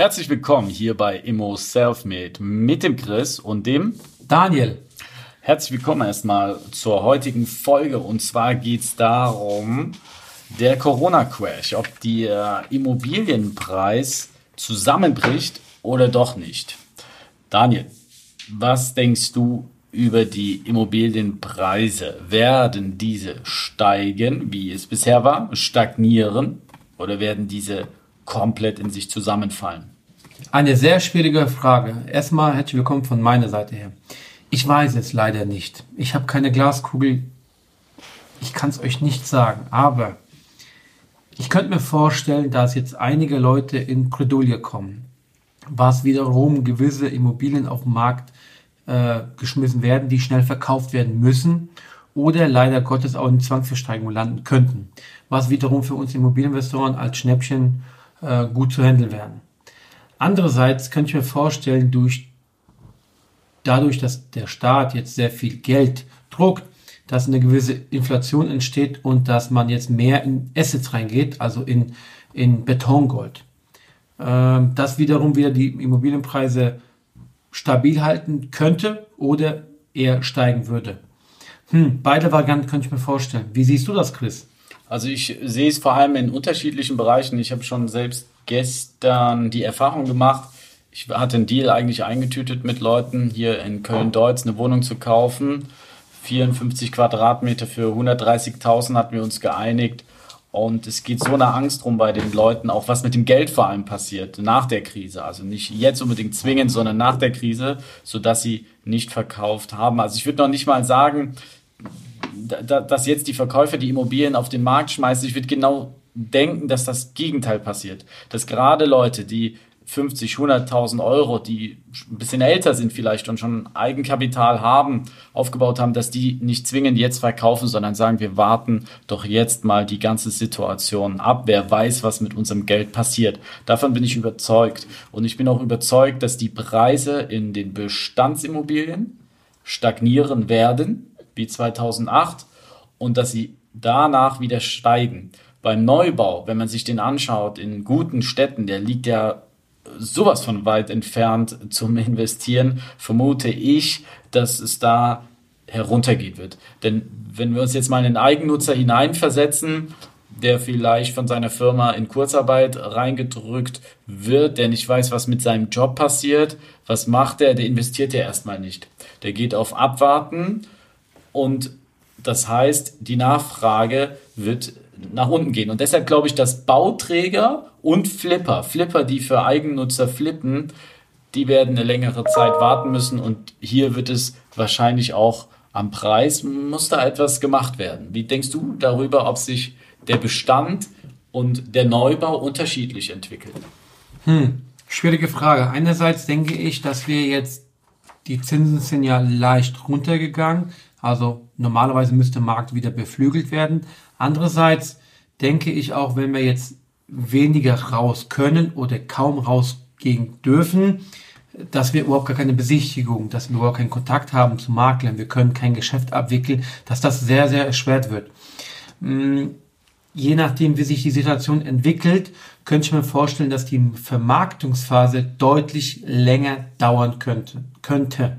Herzlich willkommen hier bei Immo Selfmade mit dem Chris und dem Daniel. Herzlich willkommen erstmal zur heutigen Folge und zwar geht es darum, der Corona-Crash, ob der Immobilienpreis zusammenbricht oder doch nicht. Daniel, was denkst du über die Immobilienpreise? Werden diese steigen, wie es bisher war, stagnieren oder werden diese komplett in sich zusammenfallen? Eine sehr schwierige Frage. Erstmal herzlich willkommen von meiner Seite her. Ich weiß es leider nicht. Ich habe keine Glaskugel. Ich kann es euch nicht sagen. Aber ich könnte mir vorstellen, dass jetzt einige Leute in Bredouille kommen, was wiederum gewisse Immobilien auf den Markt äh, geschmissen werden, die schnell verkauft werden müssen oder leider Gottes auch in Zwangsversteigerung landen könnten, was wiederum für uns Immobilieninvestoren als Schnäppchen äh, gut zu handeln werden. Andererseits könnte ich mir vorstellen, durch, dadurch, dass der Staat jetzt sehr viel Geld druckt, dass eine gewisse Inflation entsteht und dass man jetzt mehr in Assets reingeht, also in, in Betongold. Ähm, das wiederum wieder die Immobilienpreise stabil halten könnte oder eher steigen würde. Hm, beide Varianten könnte ich mir vorstellen. Wie siehst du das, Chris? Also ich sehe es vor allem in unterschiedlichen Bereichen. Ich habe schon selbst gestern die Erfahrung gemacht, ich hatte einen Deal eigentlich eingetütet mit Leuten hier in Köln-Deutz eine Wohnung zu kaufen. 54 Quadratmeter für 130.000 hatten wir uns geeinigt. Und es geht so eine Angst rum bei den Leuten, auch was mit dem Geld vor allem passiert nach der Krise. Also nicht jetzt unbedingt zwingend, sondern nach der Krise, sodass sie nicht verkauft haben. Also ich würde noch nicht mal sagen, dass jetzt die Verkäufer die Immobilien auf den Markt schmeißen. Ich würde genau denken, dass das Gegenteil passiert. Dass gerade Leute, die 50, 100.000 Euro, die ein bisschen älter sind vielleicht und schon Eigenkapital haben, aufgebaut haben, dass die nicht zwingend jetzt verkaufen, sondern sagen, wir warten doch jetzt mal die ganze Situation ab. Wer weiß, was mit unserem Geld passiert. Davon bin ich überzeugt. Und ich bin auch überzeugt, dass die Preise in den Bestandsimmobilien stagnieren werden wie 2008 und dass sie danach wieder steigen. Beim Neubau, wenn man sich den anschaut, in guten Städten, der liegt ja sowas von weit entfernt zum Investieren, vermute ich, dass es da heruntergehen wird. Denn wenn wir uns jetzt mal in den Eigennutzer hineinversetzen, der vielleicht von seiner Firma in Kurzarbeit reingedrückt wird, der nicht weiß, was mit seinem Job passiert, was macht er, der investiert ja erstmal nicht. Der geht auf Abwarten und das heißt, die Nachfrage wird nach unten gehen. Und deshalb glaube ich, dass Bauträger und Flipper, Flipper, die für Eigennutzer flippen, die werden eine längere Zeit warten müssen. Und hier wird es wahrscheinlich auch am Preis, muss da etwas gemacht werden. Wie denkst du darüber, ob sich der Bestand und der Neubau unterschiedlich entwickeln? Hm, schwierige Frage. Einerseits denke ich, dass wir jetzt, die Zinsen sind ja leicht runtergegangen. Also normalerweise müsste Markt wieder beflügelt werden. Andererseits denke ich auch, wenn wir jetzt weniger raus können oder kaum rausgehen dürfen, dass wir überhaupt gar keine Besichtigung, dass wir überhaupt keinen Kontakt haben zu Maklern, wir können kein Geschäft abwickeln, dass das sehr, sehr erschwert wird. Hm, je nachdem, wie sich die Situation entwickelt, könnte ich mir vorstellen, dass die Vermarktungsphase deutlich länger dauern könnte. könnte.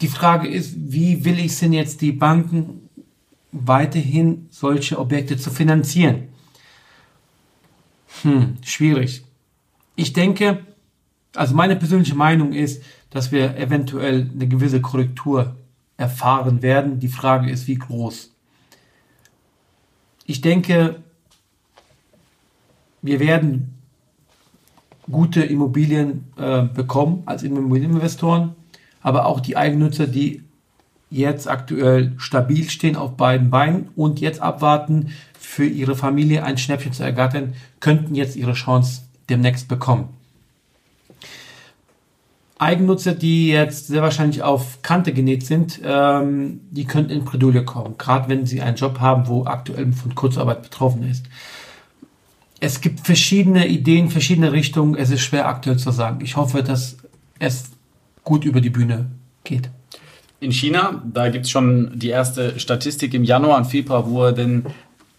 Die Frage ist, wie will ich denn jetzt die Banken weiterhin solche Objekte zu finanzieren? Hm, schwierig. Ich denke, also meine persönliche Meinung ist, dass wir eventuell eine gewisse Korrektur erfahren werden. Die Frage ist, wie groß. Ich denke, wir werden gute Immobilien äh, bekommen als Immobilieninvestoren aber auch die Eigennutzer, die jetzt aktuell stabil stehen auf beiden Beinen und jetzt abwarten, für ihre Familie ein Schnäppchen zu ergattern, könnten jetzt ihre Chance demnächst bekommen. Eigennutzer, die jetzt sehr wahrscheinlich auf Kante genäht sind, ähm, die könnten in Bredouille kommen, gerade wenn sie einen Job haben, wo aktuell von Kurzarbeit betroffen ist. Es gibt verschiedene Ideen, verschiedene Richtungen. Es ist schwer aktuell zu sagen. Ich hoffe, dass es gut über die Bühne geht. In China, da gibt es schon die erste Statistik im Januar und Februar, wo er denn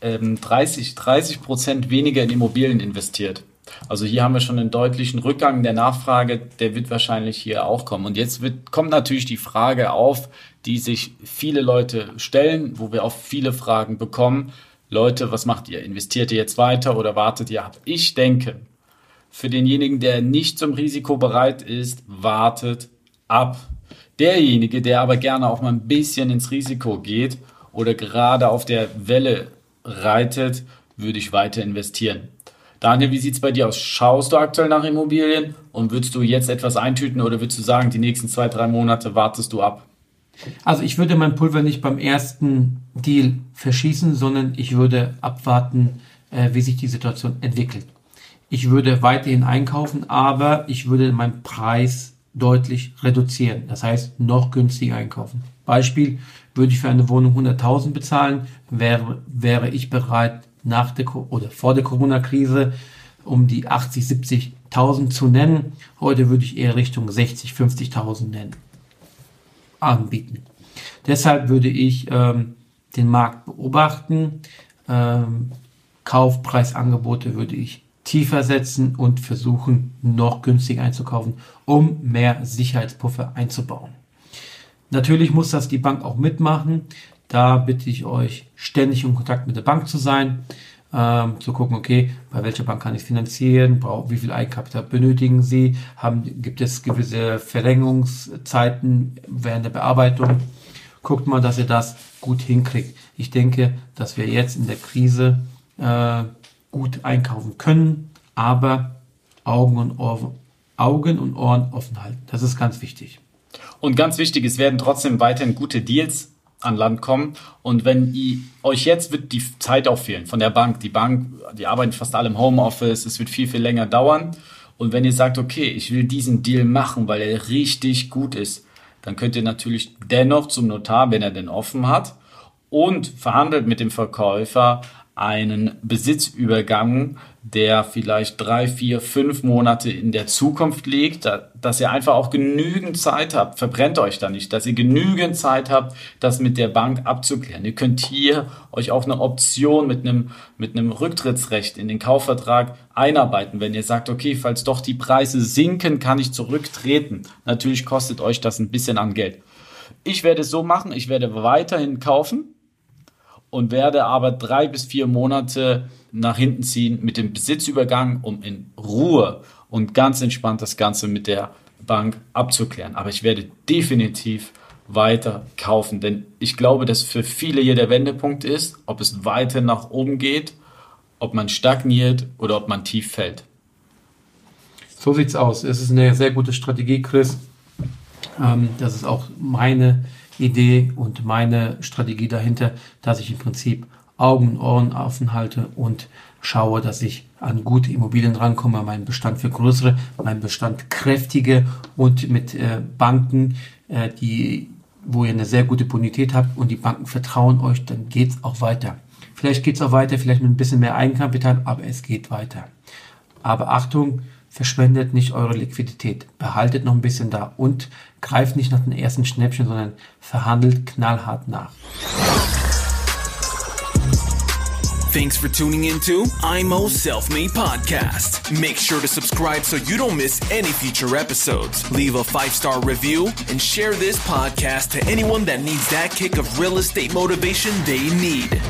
ähm, 30, 30 Prozent weniger in Immobilien investiert. Also hier haben wir schon einen deutlichen Rückgang der Nachfrage, der wird wahrscheinlich hier auch kommen. Und jetzt wird, kommt natürlich die Frage auf, die sich viele Leute stellen, wo wir auch viele Fragen bekommen. Leute, was macht ihr? Investiert ihr jetzt weiter oder wartet ihr ab? Ich denke, für denjenigen, der nicht zum Risiko bereit ist, wartet ab. Derjenige, der aber gerne auch mal ein bisschen ins Risiko geht oder gerade auf der Welle reitet, würde ich weiter investieren. Daniel, wie sieht es bei dir aus? Schaust du aktuell nach Immobilien und würdest du jetzt etwas eintüten oder würdest du sagen, die nächsten zwei, drei Monate wartest du ab? Also ich würde mein Pulver nicht beim ersten Deal verschießen, sondern ich würde abwarten, äh, wie sich die Situation entwickelt. Ich würde weiterhin einkaufen, aber ich würde meinen Preis deutlich reduzieren. Das heißt, noch günstiger einkaufen. Beispiel, würde ich für eine Wohnung 100.000 bezahlen, wäre, wäre ich bereit, nach der oder vor der Corona-Krise um die 80, 70.000 zu nennen. Heute würde ich eher Richtung 60, 50.000 nennen, anbieten. Deshalb würde ich ähm, den Markt beobachten. Ähm, Kaufpreisangebote würde ich tiefer setzen und versuchen, noch günstiger einzukaufen, um mehr Sicherheitspuffer einzubauen. Natürlich muss das die Bank auch mitmachen. Da bitte ich euch, ständig in Kontakt mit der Bank zu sein, ähm, zu gucken, okay, bei welcher Bank kann ich finanzieren, brauch, wie viel Eigenkapital benötigen Sie, haben, gibt es gewisse Verlängerungszeiten während der Bearbeitung. Guckt mal, dass ihr das gut hinkriegt. Ich denke, dass wir jetzt in der Krise äh, gut einkaufen können, aber Augen und, Ohren, Augen und Ohren offen halten. Das ist ganz wichtig. Und ganz wichtig, es werden trotzdem weiterhin gute Deals an Land kommen. Und wenn ihr, euch jetzt wird die Zeit auch fehlen von der Bank. Die Bank, die arbeiten fast alle im Homeoffice. Es wird viel, viel länger dauern. Und wenn ihr sagt, okay, ich will diesen Deal machen, weil er richtig gut ist, dann könnt ihr natürlich dennoch zum Notar, wenn er den offen hat, und verhandelt mit dem Verkäufer einen Besitzübergang, der vielleicht drei, vier, fünf Monate in der Zukunft liegt, dass ihr einfach auch genügend Zeit habt, verbrennt euch da nicht, dass ihr genügend Zeit habt, das mit der Bank abzuklären. Ihr könnt hier euch auch eine Option mit einem, mit einem Rücktrittsrecht in den Kaufvertrag einarbeiten, wenn ihr sagt, okay, falls doch die Preise sinken, kann ich zurücktreten. Natürlich kostet euch das ein bisschen an Geld. Ich werde es so machen, ich werde weiterhin kaufen, und werde aber drei bis vier Monate nach hinten ziehen mit dem Besitzübergang, um in Ruhe und ganz entspannt das Ganze mit der Bank abzuklären. Aber ich werde definitiv weiter kaufen, denn ich glaube, dass für viele hier der Wendepunkt ist, ob es weiter nach oben geht, ob man stagniert oder ob man tief fällt. So sieht's aus. Es ist eine sehr gute Strategie, Chris. Ähm, das ist auch meine Idee und meine Strategie dahinter, dass ich im Prinzip Augen und Ohren offen halte und schaue, dass ich an gute Immobilien rankomme, meinen Bestand für größere, meinen Bestand kräftige und mit äh, Banken, äh, die, wo ihr eine sehr gute Bonität habt und die Banken vertrauen euch, dann geht's auch weiter. Vielleicht geht's auch weiter, vielleicht mit ein bisschen mehr Eigenkapital, aber es geht weiter. Aber Achtung, verschwendet nicht eure Liquidität. Behaltet noch ein bisschen da und greift nicht nach den ersten Schnäppchen, sondern verhandelt knallhart nach. Thanks for tuning into IMO Self Made Podcast. Make sure to subscribe so you don't miss any future episodes. Leave a five star review and share this podcast to anyone that needs that kick of real estate motivation they need.